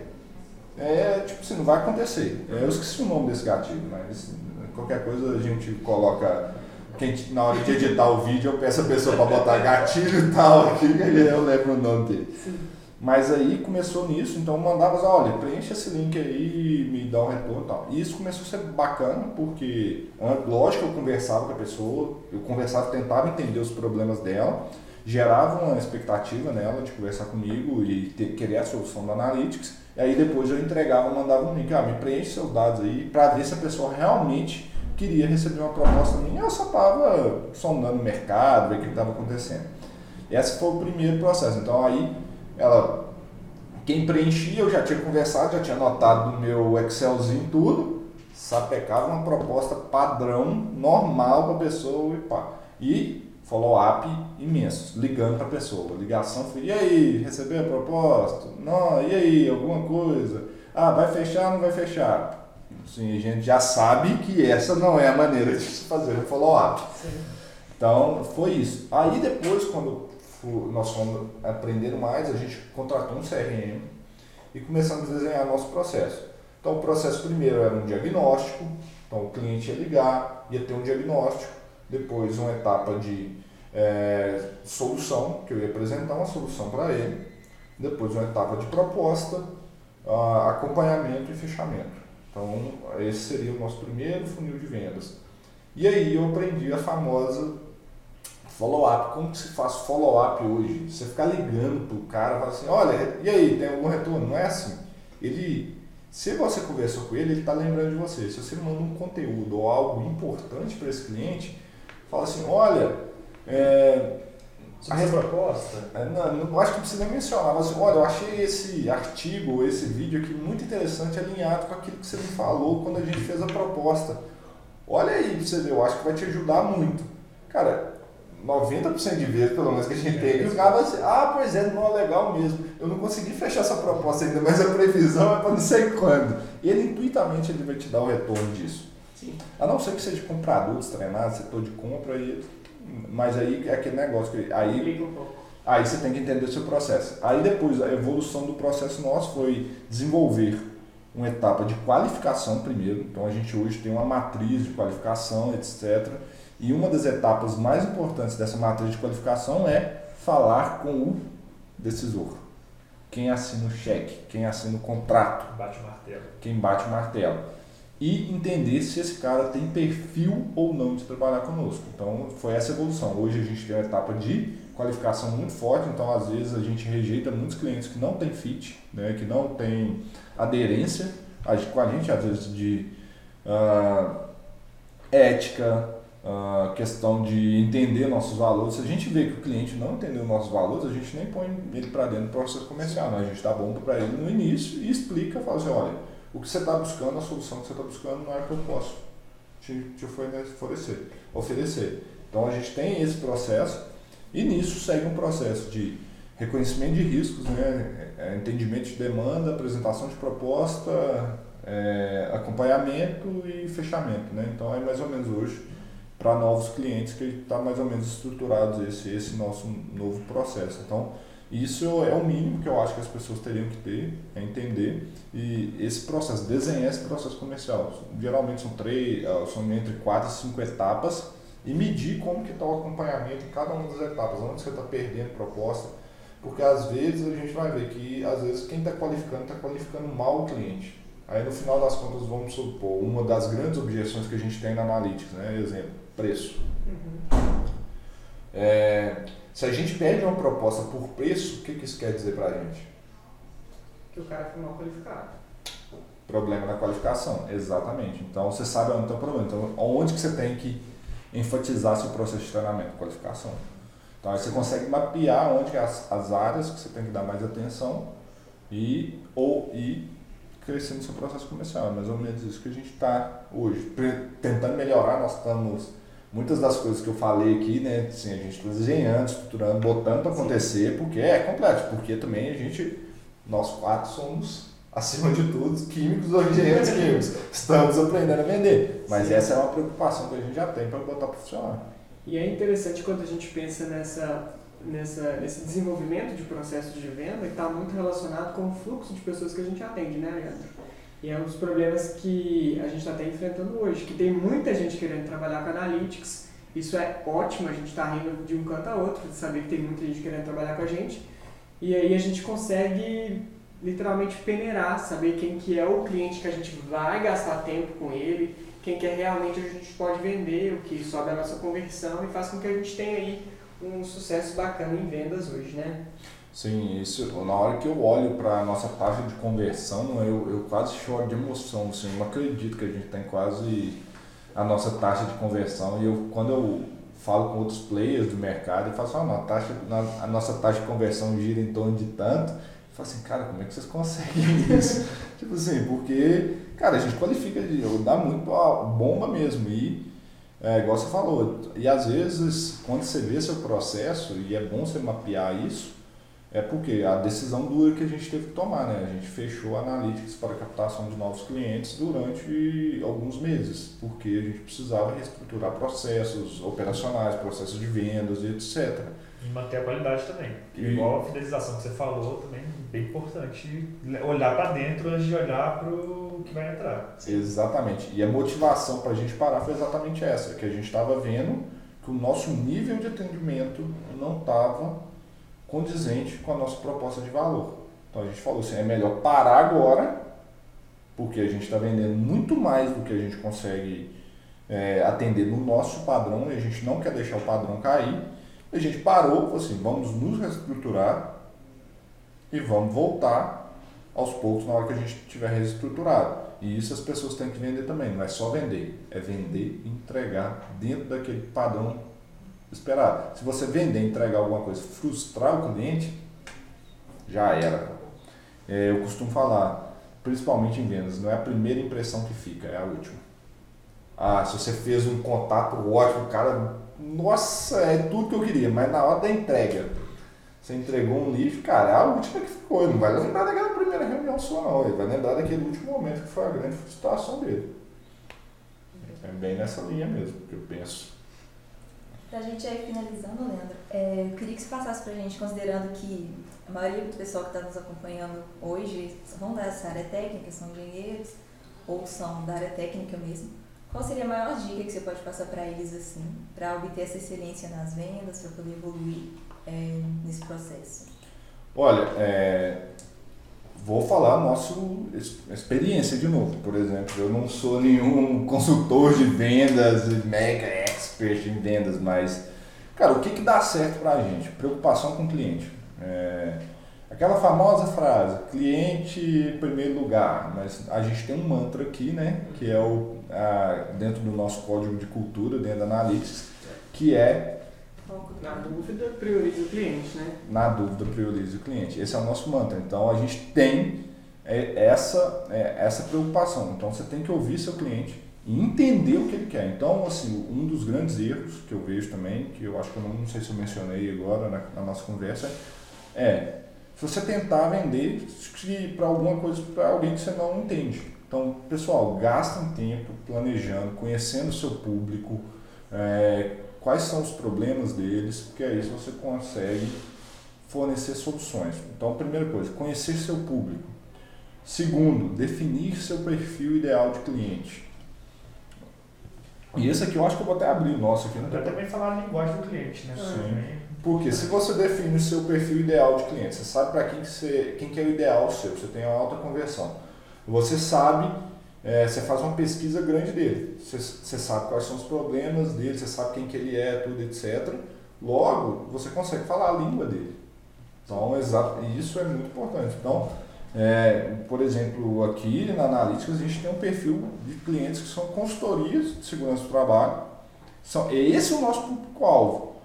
é tipo assim, não vai acontecer. É, eu esqueci o nome desse gatilho, mas qualquer coisa a gente coloca. Quem, na hora de editar o vídeo, eu peço a pessoa para botar gatilho e tal aqui, e eu lembro o nome dele. Sim. Mas aí começou nisso, então eu mandava, olha, preenche esse link aí, me dá um retorno e tal. E isso começou a ser bacana, porque, lógico, eu conversava com a pessoa, eu conversava, tentava entender os problemas dela, gerava uma expectativa nela de conversar comigo e ter, querer a solução do Analytics. E aí depois eu entregava, mandava um link, ah, me preenche seus dados aí, para ver se a pessoa realmente queria receber uma proposta minha. Eu só estava sondando o mercado, ver o que estava acontecendo. Esse foi o primeiro processo. Então aí ela quem preenchia eu já tinha conversado, já tinha anotado no meu Excelzinho tudo, sapecava uma proposta padrão, normal para a pessoa e pá. E follow-up imenso, ligando para a pessoa. Ligação foi, e aí, recebeu a proposta? Não, e aí, alguma coisa? Ah, vai fechar não vai fechar? Sim, a gente já sabe que essa não é a maneira de se fazer o follow-up. Então, foi isso. Aí depois, quando nós fomos aprendendo mais, a gente contratou um CRM e começamos a desenhar nosso processo. Então, o processo primeiro era um diagnóstico, então o cliente ia ligar, ia ter um diagnóstico, depois uma etapa de é, solução, que eu ia apresentar uma solução para ele, depois uma etapa de proposta, uh, acompanhamento e fechamento. Então, esse seria o nosso primeiro funil de vendas. E aí eu aprendi a famosa follow-up. Como que se faz follow-up hoje? Você ficar ligando pro cara e falar assim, olha, e aí, tem algum retorno? Não é assim. Ele, se você conversou com ele, ele está lembrando de você. Se você manda um conteúdo ou algo importante para esse cliente, fala assim, olha, é, a essa proposta? É, não, não acho que precisa mencionar, mas olha, eu achei esse artigo, esse vídeo aqui muito interessante, alinhado com aquilo que você me falou quando a gente fez a proposta. Olha aí pra você ver, eu acho que vai te ajudar muito. Cara, 90% de vezes, pelo menos, que a gente tem, os caras assim, ah, pois é, não é legal mesmo. Eu não consegui fechar essa proposta ainda, mas a previsão é para não sei quando. E ele intuitamente ele vai te dar o retorno disso. Sim. A não ser que seja com produtos treinados, setor de compra, e, mas aí é aquele negócio que. Aí, aí você tem que entender o seu processo. Aí depois, a evolução do processo nosso foi desenvolver uma etapa de qualificação primeiro. Então a gente hoje tem uma matriz de qualificação, etc e uma das etapas mais importantes dessa matriz de qualificação é falar com o decisor. Quem assina o cheque, quem assina o contrato. Bate o martelo. Quem bate o martelo. E entender se esse cara tem perfil ou não de trabalhar conosco. Então, foi essa evolução. Hoje a gente tem uma etapa de qualificação muito forte, então às vezes a gente rejeita muitos clientes que não tem fit, né, que não tem aderência com a gente, às vezes de uh, ética, a questão de entender nossos valores. Se a gente vê que o cliente não entendeu nossos valores, a gente nem põe ele para dentro do processo comercial. Né? A gente dá bomba para ele no início e explica, fala assim, olha, o que você está buscando, a solução que você está buscando não é que eu posso te, te oferecer, oferecer. Então a gente tem esse processo e nisso segue um processo de reconhecimento de riscos, né? É, entendimento de demanda, apresentação de proposta, é, acompanhamento e fechamento. Né? Então é mais ou menos hoje para novos clientes que está mais ou menos estruturado esse, esse nosso novo processo. Então, isso é o mínimo que eu acho que as pessoas teriam que ter, é entender e esse processo, desenhar esse processo comercial. Geralmente são três, ah, são entre quatro e cinco etapas e medir como que está o acompanhamento em cada uma das etapas, onde você está perdendo proposta, porque às vezes a gente vai ver que às vezes quem está qualificando está qualificando mal o cliente. Aí no final das contas vamos supor uma das grandes objeções que a gente tem na Analytics, né? Exemplo, preço. Uhum. É, se a gente pede uma proposta por preço, o que, que isso quer dizer para a gente? Que o cara foi mal qualificado. Problema da qualificação, exatamente. Então você sabe onde está o problema. Então, onde que você tem que enfatizar seu processo de treinamento, qualificação. Então aí você consegue mapear onde as, as áreas que você tem que dar mais atenção e ou e crescendo seu processo comercial. É mais ou menos isso que a gente está hoje. Tentando melhorar, nós estamos muitas das coisas que eu falei aqui, né, assim, a gente está desenhando, estruturando, botando para acontecer, porque é complexo, porque também a gente, nós quatro somos, acima de tudo, químicos ou engenheiros químicos. Estamos aprendendo a vender. Mas Sim. essa é uma preocupação que a gente já tem para botar para funcionar. E é interessante quando a gente pensa nessa, nessa, nesse desenvolvimento de processos de venda que está muito relacionado com o fluxo de pessoas que a gente atende, né, Leandro? E é um dos problemas que a gente está até enfrentando hoje, que tem muita gente querendo trabalhar com Analytics. Isso é ótimo, a gente está rindo de um canto a outro, de saber que tem muita gente querendo trabalhar com a gente. E aí a gente consegue literalmente peneirar, saber quem que é o cliente que a gente vai gastar tempo com ele, quem que é realmente a gente pode vender, o que sobe a nossa conversão e faz com que a gente tenha aí um sucesso bacana em vendas hoje, né? Sim, isso, na hora que eu olho para a nossa taxa de conversão, eu, eu quase choro de emoção, assim, eu não acredito que a gente tem quase a nossa taxa de conversão e eu, quando eu falo com outros players do mercado, eu falo assim, ah, a, taxa, a nossa taxa de conversão gira em torno de tanto, eu falo assim, cara, como é que vocês conseguem isso? tipo assim, porque, cara, a gente qualifica, de, dá muito bomba mesmo e é, igual você falou, e às vezes quando você vê seu processo, e é bom você mapear isso, é porque a decisão dura que a gente teve que tomar, né? A gente fechou Analytics para a captação de novos clientes durante alguns meses, porque a gente precisava reestruturar processos operacionais, processos de vendas e etc. E manter a qualidade também. E, Igual a fidelização que você falou, também bem importante olhar para dentro antes de olhar para o que vai entrar. Exatamente. E a motivação para a gente parar foi exatamente essa, que a gente estava vendo que o nosso nível de atendimento não estava condizente com a nossa proposta de valor. Então a gente falou assim, é melhor parar agora, porque a gente está vendendo muito mais do que a gente consegue é, atender no nosso padrão e a gente não quer deixar o padrão cair. A gente parou, falou assim, vamos nos reestruturar e vamos voltar aos poucos na hora que a gente tiver reestruturado. E isso as pessoas têm que vender também, não é só vender, é vender e entregar dentro daquele padrão esperar. Se você vender, entregar alguma coisa, frustrar o cliente, já era. É, eu costumo falar, principalmente em vendas, não é a primeira impressão que fica, é a última. Ah, se você fez um contato ótimo, cara, nossa, é tudo que eu queria, mas na hora da entrega, você entregou um lixo, cara, é a última que ficou. Ele não vai lembrar daquela primeira reunião sua, não. Ele vai lembrar daquele último momento que foi a grande frustração dele. É bem nessa linha mesmo que eu penso. Pra gente aí finalizando, Leandro, é, eu queria que você passasse pra gente, considerando que a maioria do pessoal que está nos acompanhando hoje vão dessa área técnica, são engenheiros ou são da área técnica mesmo. Qual seria a maior dica que você pode passar para eles assim, para obter essa excelência nas vendas, para poder evoluir é, nesse processo? Olha, é, vou falar nossa experiência de novo. Por exemplo, eu não sou nenhum consultor de vendas, mega expert em vendas, mas, cara, o que, que dá certo para a gente? Preocupação com o cliente. É, aquela famosa frase, cliente em primeiro lugar, mas a gente tem um mantra aqui, né, que é o, a, dentro do nosso código de cultura, dentro da Analytics, que é na dúvida, priorize o cliente, né? Na dúvida, priorize o cliente. Esse é o nosso mantra. Então, a gente tem é, essa, é, essa preocupação. Então, você tem que ouvir seu cliente e entender o que ele quer. Então, assim, um dos grandes erros que eu vejo também, que eu acho que eu não, não sei se eu mencionei agora na, na nossa conversa, é se você tentar vender para alguma coisa para alguém que você não entende. Então, pessoal, gastem tempo planejando, conhecendo o seu público, é, quais são os problemas deles, porque aí você consegue fornecer soluções. Então, primeira coisa, conhecer seu público. Segundo, definir seu perfil ideal de cliente. E esse aqui eu acho que eu vou até abrir o nosso aqui. Não também falar a linguagem do cliente, né? Sim. Porque se você define o seu perfil ideal de cliente, você sabe para quem, que você, quem que é o ideal seu, você tem uma alta conversão. Você sabe é, você faz uma pesquisa grande dele. Você, você, sabe quais são os problemas dele, você sabe quem que ele é, tudo, etc. Logo, você consegue falar a língua dele. Então, exato, isso é muito importante. Então, é, por exemplo, aqui na Analytics a gente tem um perfil de clientes que são consultorias de segurança do trabalho. São, esse é o nosso público-alvo.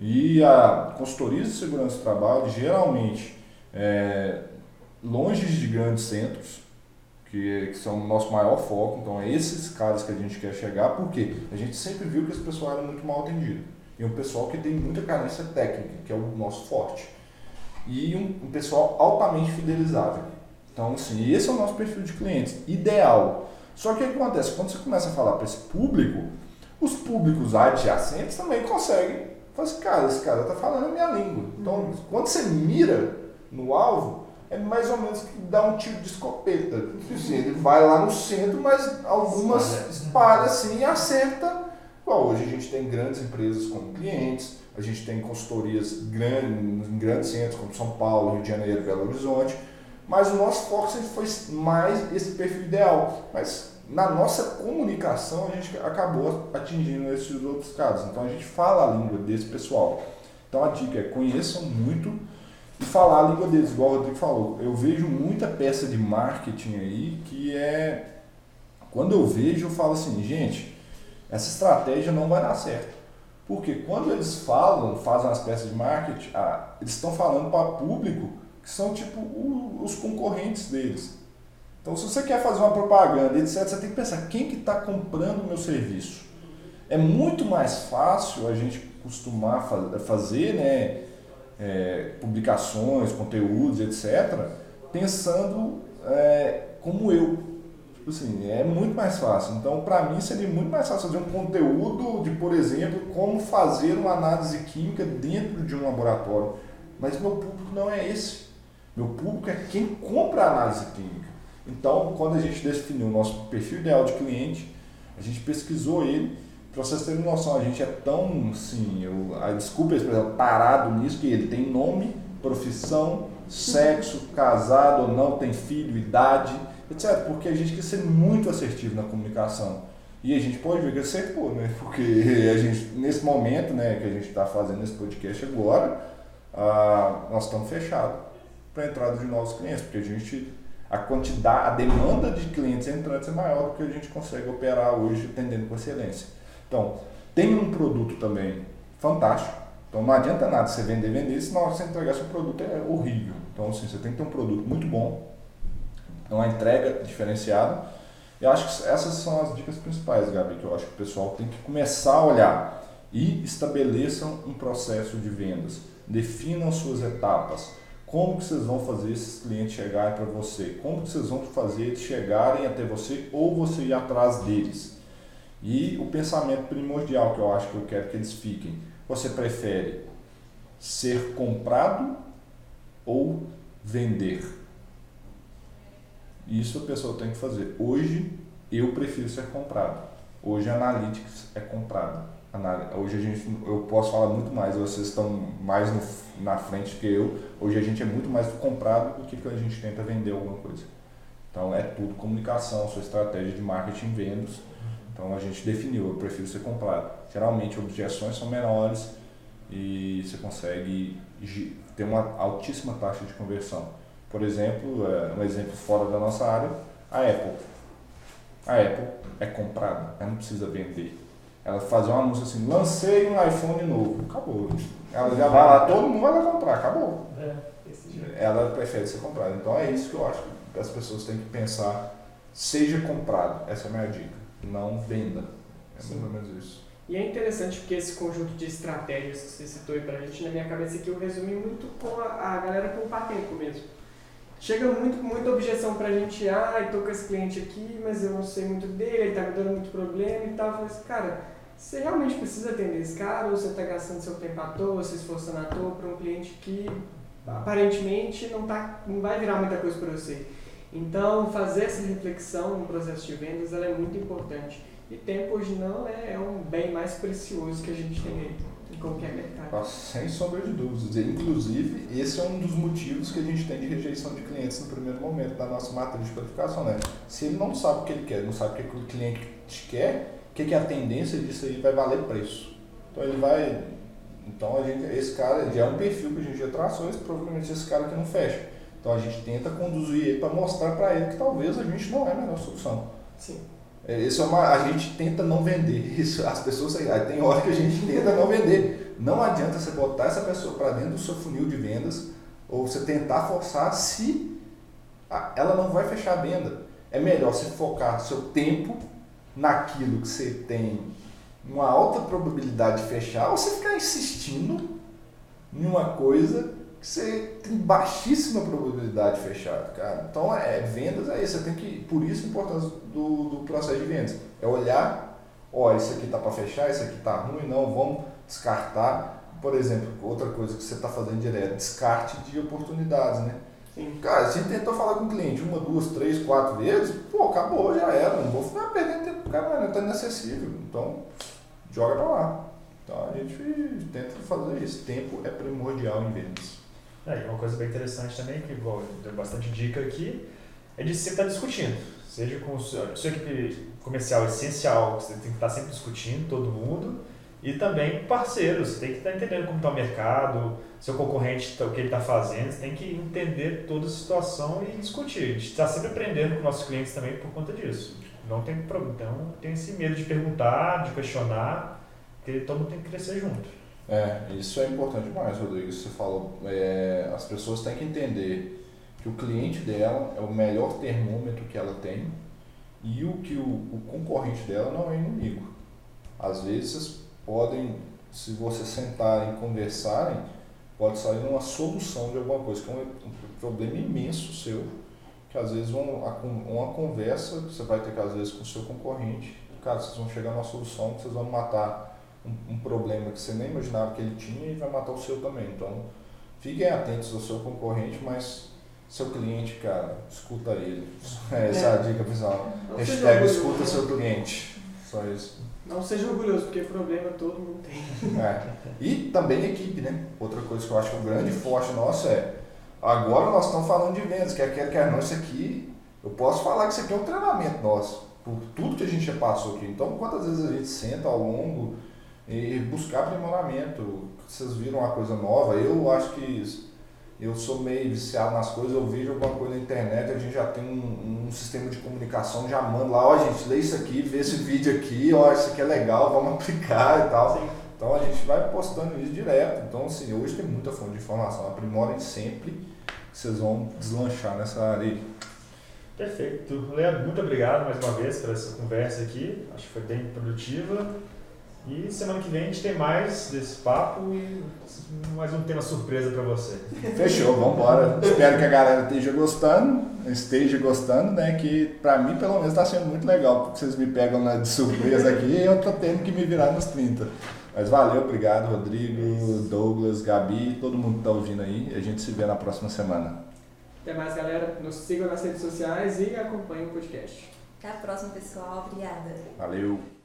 E a consultoria de segurança do trabalho, geralmente, é, longe de grandes centros, que, que são o nosso maior foco. Então, é esses caras que a gente quer chegar, porque a gente sempre viu que esse pessoal era muito mal atendido. E um pessoal que tem muita carência técnica, que é o nosso forte. E um, um pessoal altamente fidelizável. Então, assim, esse é o nosso perfil de clientes, ideal. Só que o que acontece? Quando você começa a falar para esse público, os públicos adjacentes também conseguem. Falar assim, cara, esse cara está falando a minha língua. Então, uhum. quando você mira no alvo, é mais ou menos que dá um tiro de escopeta. Assim, ele vai lá no centro, mas algumas espalha assim e acerta Igual hoje a gente tem grandes empresas como clientes, a gente tem consultorias grandes, em grandes centros como São Paulo, Rio de Janeiro, Belo Horizonte, mas o nosso foco sempre foi mais esse perfil ideal. Mas na nossa comunicação a gente acabou atingindo esses outros casos. Então a gente fala a língua desse pessoal. Então a dica é conheçam muito e falar a língua deles, igual o Rodrigo falou. Eu vejo muita peça de marketing aí que é. Quando eu vejo, eu falo assim, gente, essa estratégia não vai dar certo. Porque quando eles falam, fazem as peças de marketing, ah, eles estão falando para público que são tipo o, os concorrentes deles. Então, se você quer fazer uma propaganda, etc., você tem que pensar quem que está comprando o meu serviço. É muito mais fácil a gente costumar fazer né, é, publicações, conteúdos, etc., pensando é, como eu. Tipo assim, é muito mais fácil. Então, para mim, seria muito mais fácil fazer um conteúdo de, por exemplo, como fazer uma análise química dentro de um laboratório. Mas meu público não é esse. Meu público é quem compra a análise química. Então, quando a gente definiu o nosso perfil ideal de cliente, a gente pesquisou ele. Para vocês terem noção, a gente é tão, assim, eu, a, desculpa exemplo, parado nisso, que ele tem nome, profissão, sexo, casado ou não, tem filho, idade, etc. Porque a gente quer ser muito assertivo na comunicação. E a gente pode ver que acertou, né? Porque a gente, nesse momento né, que a gente está fazendo esse podcast agora, ah, nós estamos fechados para a entrada de novos clientes, porque a gente a quantidade, a demanda de clientes entrantes é maior do que a gente consegue operar hoje atendendo com excelência. Então, tem um produto também fantástico. Então não adianta nada você vender, vender, se na hora que você entregar seu produto é horrível. Então assim, você tem que ter um produto muito bom, uma entrega diferenciada. Eu acho que essas são as dicas principais, Gabi, que eu acho que o pessoal tem que começar a olhar e estabeleçam um processo de vendas. Definam suas etapas como que vocês vão fazer esses clientes chegarem para você? Como que vocês vão fazer eles chegarem até você ou você ir atrás deles? E o pensamento primordial que eu acho que eu quero que eles fiquem. Você prefere ser comprado ou vender? Isso a pessoa tem que fazer. Hoje eu prefiro ser comprado. Hoje a Analytics é comprada. Hoje a gente, eu posso falar muito mais, vocês estão mais no, na frente que eu. Hoje a gente é muito mais comprado do que, que a gente tenta vender alguma coisa. Então é tudo comunicação, sua estratégia de marketing vendas. Então a gente definiu, eu prefiro ser comprado. Geralmente objeções são menores e você consegue ter uma altíssima taxa de conversão. Por exemplo, é, um exemplo fora da nossa área, a Apple. A Apple é comprada, ela não precisa vender ela fazer um anúncio assim, lancei um iPhone novo. Acabou. Ela já vai lá, todo mundo vai lá comprar, acabou. É, ela prefere ser comprada. Então é isso que eu acho que as pessoas têm que pensar. Seja comprado, essa é a minha dica. Não venda. É Sim. mais ou menos isso. E é interessante porque esse conjunto de estratégias que você citou aí pra gente, na minha cabeça aqui, eu resumi muito com a, a galera poupar tempo mesmo. Chega muito, muita objeção pra gente, ah, eu tô com esse cliente aqui, mas eu não sei muito dele, ele tá me dando muito problema e tal. Eu falei assim, cara, você realmente precisa atender esse cara ou você está gastando seu tempo à toa, se esforçando à toa para um cliente que aparentemente não, tá, não vai virar muita coisa para você? Então, fazer essa reflexão no processo de vendas é muito importante. E tempo hoje não é, é um bem mais precioso que a gente tem aí em qualquer mercado. Sem sombra de dúvidas. Inclusive, esse é um dos motivos que a gente tem de rejeição de clientes no primeiro momento da nossa matriz de qualificação. Né? Se ele não sabe o que ele quer, não sabe o que o cliente quer, que, que é a tendência disso aí vai valer preço. Então ele vai. Então a gente, esse cara já é um perfil que a gente já traçou, esse, provavelmente esse cara que não fecha. Então a gente tenta conduzir ele para mostrar para ele que talvez a gente não é a melhor solução. Sim. É, isso é uma, a gente tenta não vender. Isso, as pessoas tem hora que a gente tenta não vender. Não adianta você botar essa pessoa para dentro do seu funil de vendas ou você tentar forçar se ela não vai fechar a venda. É melhor você focar seu tempo naquilo que você tem uma alta probabilidade de fechar, ou você ficar insistindo em uma coisa que você tem baixíssima probabilidade de fechar, cara. Então, é, vendas é isso, você tem que, por isso a importância do, do processo de vendas. É olhar, ó, isso aqui tá para fechar, isso aqui tá ruim, não, vamos descartar. Por exemplo, outra coisa que você está fazendo direto, descarte de oportunidades, né? Sim. Cara, se tentou falar com o cliente uma, duas, três, quatro vezes, pô, acabou, já era. Não vou ficar perdendo tempo. Cara, não está inacessível. Então, joga para lá. Então a gente tenta fazer isso. Tempo é primordial em vendas. É, e uma coisa bem interessante também, que igual, deu bastante dica aqui, é de sempre estar discutindo. Seja com a sua, equipe comercial essencial, você tem que estar sempre discutindo, todo mundo, e também parceiros, você tem que estar entendendo como está o mercado, seu concorrente, tá, o que ele está fazendo, você tem que entender toda a situação e discutir. A gente está sempre aprendendo com nossos clientes também por conta disso. Não tem problema, então tem esse medo de perguntar, de questionar, porque todo mundo tem que crescer junto. É, isso é importante demais, Rodrigo. Você falou, é, as pessoas têm que entender que o cliente dela é o melhor termômetro que ela tem e o que o, o concorrente dela não é inimigo. Às vezes podem, se você sentarem e conversarem, pode sair uma solução de alguma coisa, que é um, problema imenso seu, que às vezes uma, uma conversa você vai ter que às vezes com o seu concorrente, cara, vocês vão chegar numa solução que vocês vão matar um, um, problema que você nem imaginava que ele tinha e vai matar o seu também. Então, fiquem atentos ao seu concorrente, mas seu cliente, cara, escuta ele. Essa é a dica, pessoal. Hashtag escuta seu cliente. Só isso. Não seja orgulhoso, porque problema todo mundo tem. É. E também equipe, né? Outra coisa que eu acho é um grande forte nosso é, agora nós estamos falando de vendas, quer quer, quer não, isso aqui, eu posso falar que isso aqui é um treinamento nosso, por tudo que a gente já passou aqui. Então, quantas vezes a gente senta ao longo e buscar aprimoramento, vocês viram uma coisa nova, eu acho que eu sou meio viciado nas coisas, eu vejo alguma coisa na internet, a gente já tem um, um sistema de comunicação, já manda lá, ó oh, gente, lê isso aqui, vê esse vídeo aqui, ó, isso aqui é legal, vamos aplicar e tal. Sim. Então a gente vai postando isso direto. Então assim, hoje tem muita fonte de informação, aprimorem sempre, que vocês vão deslanchar nessa área aí. Perfeito. Leandro, muito obrigado mais uma vez por essa conversa aqui, acho que foi bem produtiva. E semana que vem a gente tem mais desse papo e mais um tema surpresa para você. Fechou, vamos embora. Espero que a galera esteja gostando, esteja gostando, né? Que para mim pelo menos está sendo muito legal, porque vocês me pegam na de surpresa aqui e eu tô tendo que me virar nos 30. Mas valeu, obrigado Rodrigo, Douglas, Gabi, todo mundo que tá ouvindo aí. A gente se vê na próxima semana. Até mais, galera. Nos sigam nas redes sociais e acompanhem o podcast. Até a próxima, pessoal. Obrigada. Valeu.